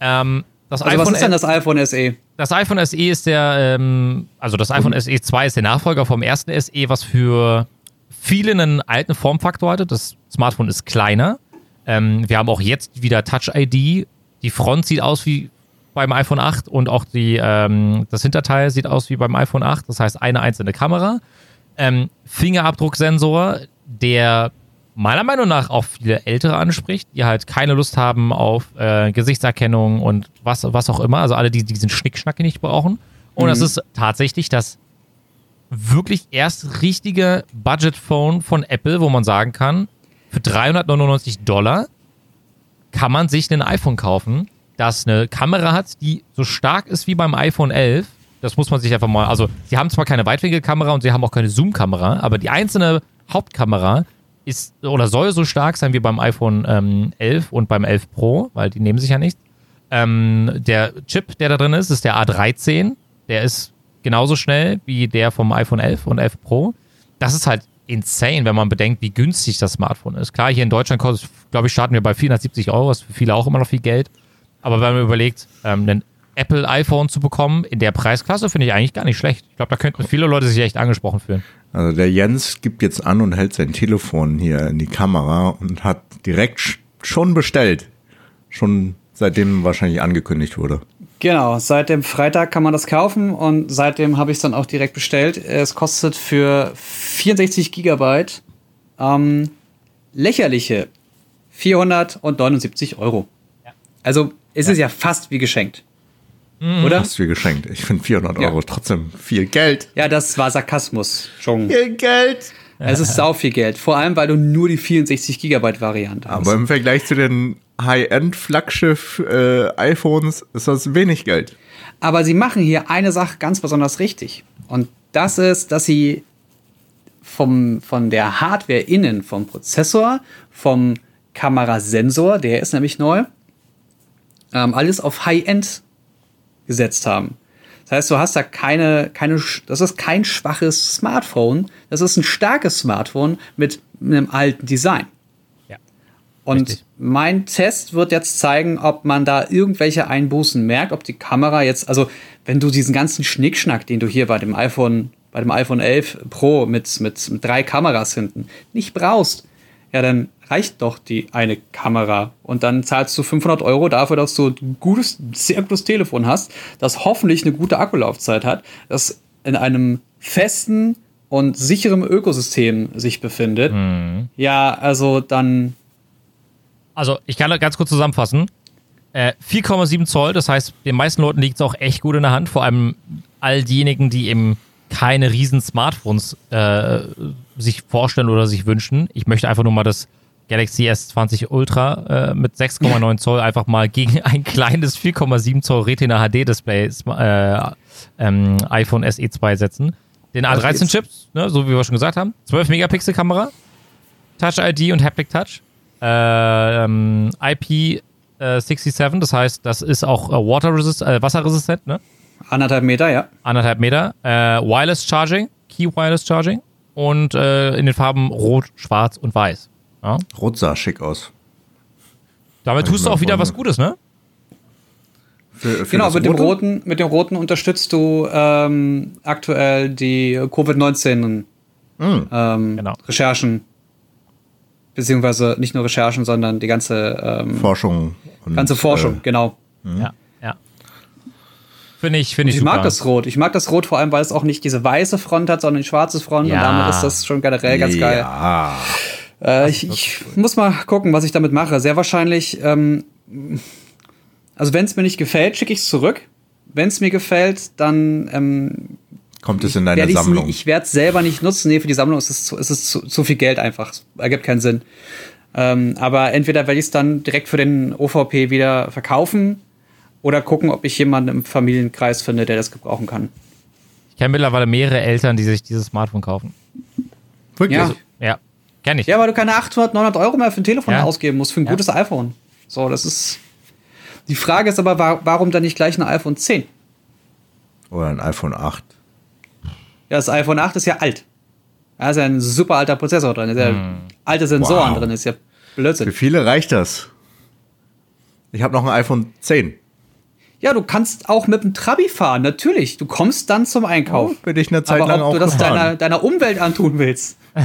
Ähm, das, Also, was iPhone, ist denn das iPhone SE? das iPhone SE ist der, ähm, also das iPhone SE 2 ist der Nachfolger vom ersten SE, was für viele einen alten Formfaktor hatte. Das Smartphone ist kleiner. Ähm, wir haben auch jetzt wieder Touch ID. Die Front sieht aus wie beim iPhone 8 und auch die, ähm, das Hinterteil sieht aus wie beim iPhone 8. Das heißt, eine einzelne Kamera. Ähm, Fingerabdrucksensor, der meiner Meinung nach auch viele Ältere anspricht, die halt keine Lust haben auf äh, Gesichtserkennung und was, was auch immer. Also alle, die diesen Schnickschnack nicht brauchen. Und das ist tatsächlich das wirklich erst richtige Budget-Phone von Apple, wo man sagen kann, für 399 Dollar kann man sich ein iPhone kaufen, das eine Kamera hat, die so stark ist wie beim iPhone 11. Das muss man sich einfach mal, also sie haben zwar keine Weitwinkelkamera und sie haben auch keine Zoom-Kamera, aber die einzelne Hauptkamera ist oder soll so stark sein wie beim iPhone ähm, 11 und beim 11 Pro, weil die nehmen sich ja nicht. Ähm, der Chip, der da drin ist, ist der A13. Der ist genauso schnell wie der vom iPhone 11 und 11 Pro. Das ist halt insane, wenn man bedenkt, wie günstig das Smartphone ist. Klar, hier in Deutschland kostet, glaube ich, starten wir bei 470 Euro, was für viele auch immer noch viel Geld. Aber wenn man überlegt, ähm, ein Apple iPhone zu bekommen in der Preisklasse, finde ich eigentlich gar nicht schlecht. Ich glaube, da könnten viele Leute sich echt angesprochen fühlen. Also der Jens gibt jetzt an und hält sein Telefon hier in die Kamera und hat direkt sch- schon bestellt. Schon seitdem wahrscheinlich angekündigt wurde. Genau, seit dem Freitag kann man das kaufen und seitdem habe ich es dann auch direkt bestellt. Es kostet für 64 Gigabyte ähm, lächerliche 479 Euro. Also es ist ja fast wie geschenkt. Oder? Hast du geschenkt. Ich finde 400 Ja. Euro trotzdem viel Geld. Ja, das war Sarkasmus. Schon. Viel Geld. Es ist sau viel Geld. Vor allem, weil du nur die 64 Gigabyte Variante hast. Aber im Vergleich zu den High-End-Flaggschiff-iPhones ist das wenig Geld. Aber sie machen hier eine Sache ganz besonders richtig. Und das ist, dass sie vom, von der Hardware innen, vom Prozessor, vom Kamerasensor, der ist nämlich neu, ähm, alles auf High-End gesetzt haben. Das heißt, du hast da keine, keine, das ist kein schwaches Smartphone, das ist ein starkes Smartphone mit einem alten Design. Ja. Und Richtig. mein Test wird jetzt zeigen, ob man da irgendwelche Einbußen merkt, ob die Kamera jetzt, also wenn du diesen ganzen Schnickschnack, den du hier bei dem iPhone, bei dem iPhone 11 Pro mit, mit, mit drei Kameras hinten nicht brauchst, ja, dann reicht doch die eine Kamera und dann zahlst du 500 Euro dafür, dass du ein gutes, sehr gutes Telefon hast, das hoffentlich eine gute Akkulaufzeit hat, das in einem festen und sicheren Ökosystem sich befindet. Ja, also dann Also, ich kann ganz kurz zusammenfassen. Äh, 4,7 Zoll, das heißt, den meisten Leuten liegt es auch echt gut in der Hand, vor allem all diejenigen, die eben keine riesen Smartphones äh, sich vorstellen oder sich wünschen. Ich möchte einfach nur mal das Galaxy S20 Ultra äh, mit 6,9 Zoll einfach mal gegen ein kleines 4,7 Zoll Retina HD Display äh, ähm, iPhone SE 2 setzen. Den A13 Chips, ne, so wie wir schon gesagt haben, 12 Megapixel Kamera, Touch ID und Haptic Touch. Äh, ähm, IP67, das heißt, das ist auch äh, water resist, äh, wasserresistent, ne? Anderthalb Meter, ja. Anderthalb Meter. Äh, Wireless Charging, Key Wireless Charging und äh, in den Farben Rot, Schwarz und Weiß. Ja? Rot sah schick aus. Damit tust du auch wieder was. Gutes, ne? Für, für Genau, mit dem, Rote? roten, mit dem roten unterstützt du ähm, aktuell die Covid-19 ähm, Genau. Recherchen. Beziehungsweise nicht nur Recherchen, sondern die ganze, ähm, Forschung. Und, ganze Forschung, Äh, genau. Ja. Finde ich, finde ich, Ich super. mag das Rot. Ich mag das Rot vor allem, weil es auch nicht diese weiße Front hat, sondern die schwarze Front. Und Ja. damit ist das schon generell ganz geil. Ja. Äh, ich ich muss mal gucken, was ich damit mache. Sehr wahrscheinlich, ähm, also wenn es mir nicht gefällt, schicke ich es zurück. Wenn es mir gefällt, dann ähm, Kommt es in deine ich's Sammlung? nie- ich werde es selber nicht nutzen. Nee, für die Sammlung ist es zu, ist es zu, zu viel Geld einfach. Es ergibt keinen Sinn. Ähm, aber entweder werde ich es dann direkt für den OVP wieder verkaufen oder gucken, ob ich jemanden im Familienkreis finde, der das gebrauchen kann. Ich kenne mittlerweile mehrere Eltern, die sich dieses Smartphone kaufen. Wirklich? Ja. Ja, kenne ich. Ja, weil du keine 800, 900 Euro mehr für ein Telefon Ja. ausgeben musst, für ein Ja. gutes iPhone. So, das ist. Die Frage ist aber, wa- warum dann nicht gleich ein iPhone 10? Oder ein iPhone 8. Ja, das iPhone 8 ist ja alt. Da ist ja ein super alter Prozessor drin, ist ja alte Sensoren Wow. drin, ist ja Für Blödsinn. viele reicht das. Ich habe noch ein iPhone 10. Ja, du kannst auch mit dem Trabi fahren, natürlich. Du kommst dann zum Einkauf. Oh, bin ich eine Zeit aber lang ob auch du das deiner, deiner Umwelt antun willst.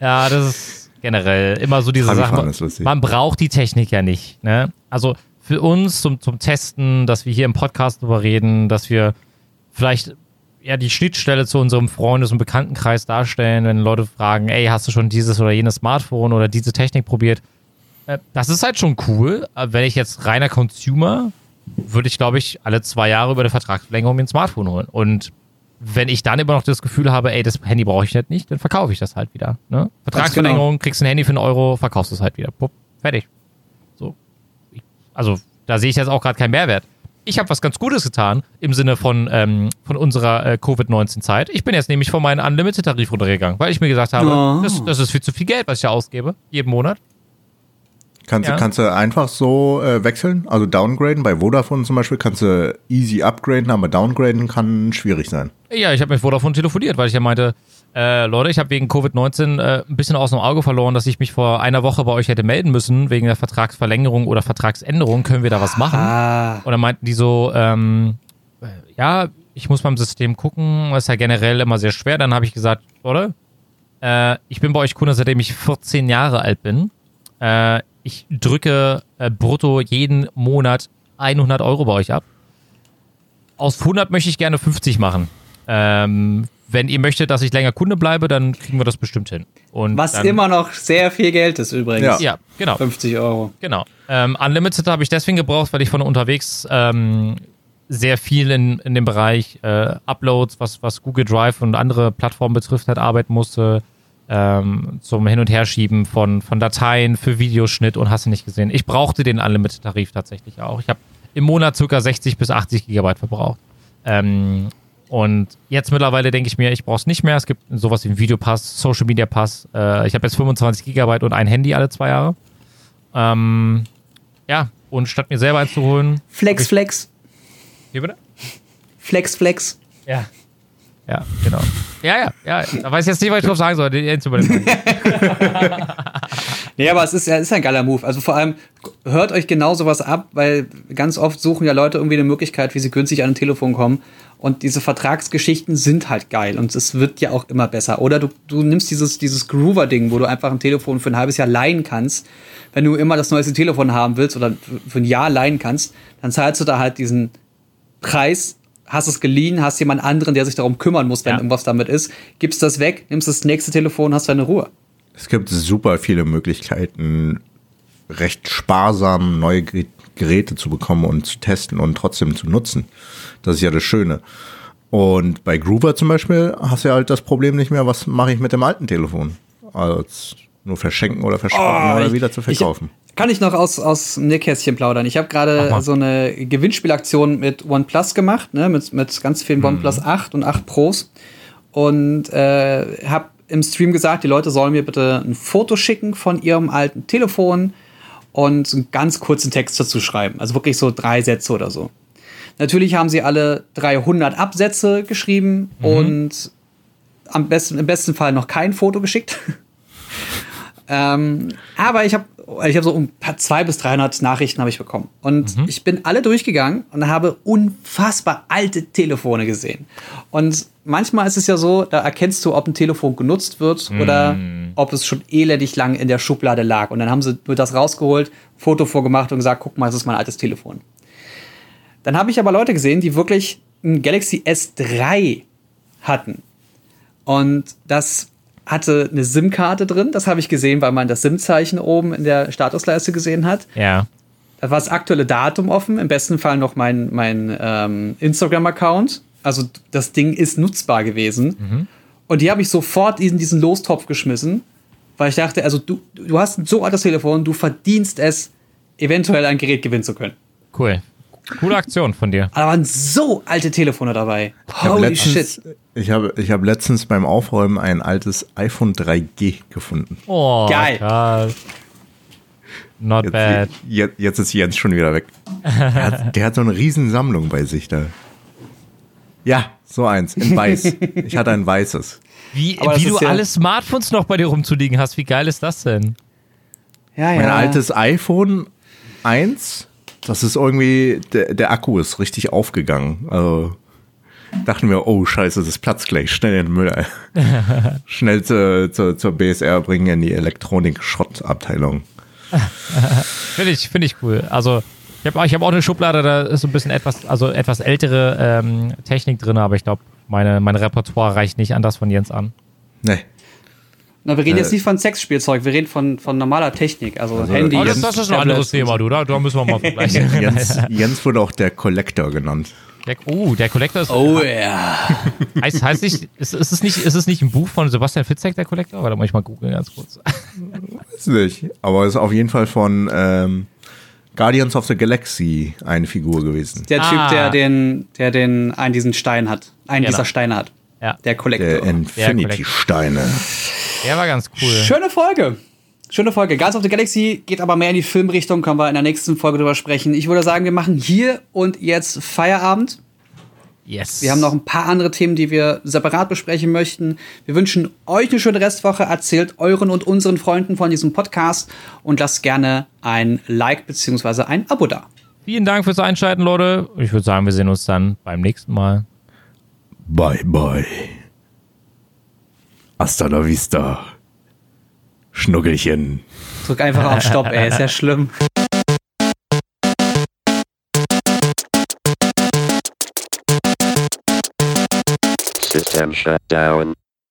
Ja, das ist generell immer so diese Trabi Sache. fahren ist lustig. Man braucht die Technik ja nicht. Ne? Also für uns zum, zum Testen, dass wir hier im Podcast drüber reden, dass wir vielleicht ja die Schnittstelle zu unserem Freundes- und Bekanntenkreis darstellen, wenn Leute fragen, ey, hast du schon dieses oder jenes Smartphone oder diese Technik probiert? Äh, Das ist halt schon cool. Aber Wenn ich jetzt reiner Consumer, würde ich, glaube ich, alle zwei Jahre über eine Vertragsverlängerung mir ein Smartphone holen. Und wenn ich dann immer noch das Gefühl habe, ey, das Handy brauche ich halt nicht, dann verkaufe ich das halt wieder. Ne? Vertragsverlängerung, kriegst ein Handy für einen Euro, verkaufst es halt wieder. Pupp, fertig. So. Also, da sehe ich jetzt auch gerade keinen Mehrwert. Ich habe was ganz Gutes getan im Sinne von, ähm, von unserer äh, Covid-19-Zeit. Ich bin jetzt nämlich von meinem Unlimited-Tarif runtergegangen, weil ich mir gesagt habe, Oh. das, das ist viel zu viel Geld, was ich da ausgebe, jeden Monat. Kannst, Ja. du, kannst du einfach so äh, wechseln, also downgraden. Bei Vodafone zum Beispiel kannst du easy upgraden, aber downgraden kann schwierig sein. Ja, ich habe mit Vodafone telefoniert, weil ich ja meinte, äh, Leute, ich habe wegen Covid-19 äh, ein bisschen aus dem Auge verloren, dass ich mich vor einer Woche bei euch hätte melden müssen, wegen der Vertragsverlängerung oder Vertragsänderung. Können wir da was machen? Ah. Und dann meinten die so, ähm, äh, ja, ich muss beim System gucken, das ist ja generell immer sehr schwer. Dann habe ich gesagt, Leute, äh, ich bin bei euch Kunde, seitdem ich 14 Jahre alt bin. Ich drücke äh, brutto jeden Monat 100 Euro bei euch ab. Aus 100 möchte ich gerne 50 machen. Ähm, wenn ihr möchtet, dass ich länger Kunde bleibe, dann kriegen wir das bestimmt hin. Und Was dann, immer noch sehr viel Geld ist übrigens. Ja. Ja, genau. 50 Euro. Genau. Ähm, Unlimited habe ich deswegen gebraucht, weil ich von unterwegs ähm, sehr viel in, in dem Bereich äh, Uploads, was, was Google Drive und andere Plattformen betrifft, halt arbeiten musste. Ähm, zum Hin- und Herschieben von, von Dateien für Videoschnitt und hast du nicht gesehen. Ich brauchte den Unlimited-Tarif tatsächlich auch. Ich habe im Monat ca. 60 bis 80 Gigabyte verbraucht. Ähm, und jetzt mittlerweile denke ich mir, ich brauche es nicht mehr. Es gibt sowas wie einen Videopass, Social Media Pass. Äh, ich habe jetzt 25 Gigabyte und ein Handy alle zwei Jahre. Ähm, ja, und statt mir selber eins zu holen. Flex, Flex. Hier bitte? Flex, Flex. Ja. Ja, genau. Ja, ja, ja. Da weiß ich jetzt nicht, was ich drauf sagen soll. Jetzt übernehmen. Nee, aber es ist ja ist ein geiler Move. Also vor allem hört euch genau sowas ab, weil ganz oft suchen ja Leute irgendwie eine Möglichkeit, wie sie günstig an ein Telefon kommen. Und diese Vertragsgeschichten sind halt geil und es wird ja auch immer besser. Oder du, du nimmst dieses, dieses Groover-Ding, wo du einfach ein Telefon für ein halbes Jahr leihen kannst. Wenn du immer das neueste Telefon haben willst oder für ein Jahr leihen kannst, dann zahlst du da halt diesen Preis, hast es geliehen, hast jemand anderen, der sich darum kümmern muss, wenn Ja. irgendwas damit ist, gibst das weg, nimmst das nächste Telefon, hast deine Ruhe. Es gibt super viele Möglichkeiten, recht sparsam neue Gerä- Geräte zu bekommen und zu testen und trotzdem zu nutzen. Das ist ja das Schöne. Und bei Groover zum Beispiel hast du ja halt das Problem nicht mehr, was mache ich mit dem alten Telefon? Also nur verschenken oder verschrotten Oh, oder ich- wieder zu verkaufen. Kann ich noch aus, aus dem Nähkästchen plaudern? Ich habe gerade so eine Gewinnspielaktion mit OnePlus gemacht, ne? mit, mit ganz vielen OnePlus 8 und 8 Pros. Und äh, habe im Stream gesagt, die Leute sollen mir bitte ein Foto schicken von ihrem alten Telefon und einen ganz kurzen Text dazu schreiben. Also wirklich so drei Sätze oder so. Natürlich haben sie alle 300 Absätze geschrieben und am besten, im besten Fall noch kein Foto geschickt. ähm, aber ich habe ich hab so ein paar 200 bis 300 Nachrichten habe ich bekommen. Und ich bin alle durchgegangen und habe unfassbar alte Telefone gesehen. Und manchmal ist es ja so, da erkennst du, ob ein Telefon genutzt wird oder ob es schon elendig lang in der Schublade lag. Und dann haben sie nur das rausgeholt, Foto vorgemacht und gesagt, guck mal, das ist mein altes Telefon. Dann habe ich aber Leute gesehen, die wirklich ein Galaxy S3 hatten. Und das hatte eine SIM-Karte drin. Das habe ich gesehen, weil man das SIM-Zeichen oben in der Statusleiste gesehen hat. ja. Da war das aktuelle Datum offen, im besten Fall noch mein, mein ähm, Instagram-Account. Also das Ding ist nutzbar gewesen. Und die habe ich sofort in diesen Lostopf geschmissen, weil ich dachte, also du, du hast ein so altes Telefon, du verdienst es, eventuell ein Gerät gewinnen zu können. Cool. Coole Aktion von dir. Aber da waren so alte Telefone dabei. Ich habe Holy letztens, shit. ich habe, ich habe letztens beim Aufräumen ein altes iPhone 3G gefunden. Oh, Geil. krass. Not bad. Jetzt, jetzt, jetzt ist Jens schon wieder weg. Der hat, der hat so eine Riesensammlung bei sich da. Ja, so eins, in weiß. Ich hatte ein weißes. Wie, wie du ja- alle Smartphones noch bei dir rumzuliegen hast, wie geil ist das denn? Ja, ja. Mein altes iPhone 1, das ist irgendwie, der, der Akku ist richtig aufgegangen. Also dachten wir, oh scheiße, das platzt gleich, schnell in den Müll. schnell zu, zu, zur BSR bringen in die Elektronik-Schrottabteilung. Finde ich, finde ich cool. Also, ich habe ich hab auch eine Schublade, da ist so ein bisschen etwas, also etwas ältere ähm, Technik drin, aber ich glaube, meine, mein Repertoire reicht nicht an das von Jens an. Nee. Na, wir reden Äh, jetzt nicht von Sexspielzeug, wir reden von, von normaler Technik, also, Handy. Aber das, das ist ein anderes Thema, du. Da, da müssen wir mal vergleichen. Jens, Jens wurde auch der Collector genannt. Der, oh, der Collector ist. Oh ja. Heißt, heißt nicht, ist, ist, es nicht, ist es nicht ein Buch von Sebastian Fitzek, der Collector? Warte mal, ich mal googeln ganz kurz. Weiß nicht. Aber es ist auf jeden Fall von ähm, Guardians of the Galaxy eine Figur gewesen. Der Ah. Typ, der den, der den, einen diesen Stein hat. Einen Genau. dieser Steine hat. Ja, Der Collector. Der Infinity-Steine. Der war ganz cool. Schöne Folge. Schöne Folge. Guardians of the Galaxy geht aber mehr in die Filmrichtung, können wir in der nächsten Folge drüber sprechen. Ich würde sagen, wir machen hier und jetzt Feierabend. Yes. Wir haben noch ein paar andere Themen, die wir separat besprechen möchten. Wir wünschen euch eine schöne Restwoche. Erzählt euren und unseren Freunden von diesem Podcast und lasst gerne ein Like bzw. ein Abo da. Vielen Dank fürs Einschalten, Leute. Ich würde sagen, wir sehen uns dann beim nächsten Mal. Bye, bye. Hasta la vista. Schnuckelchen. Drück einfach auf Stopp, ey. Ist ja schlimm. System shut down.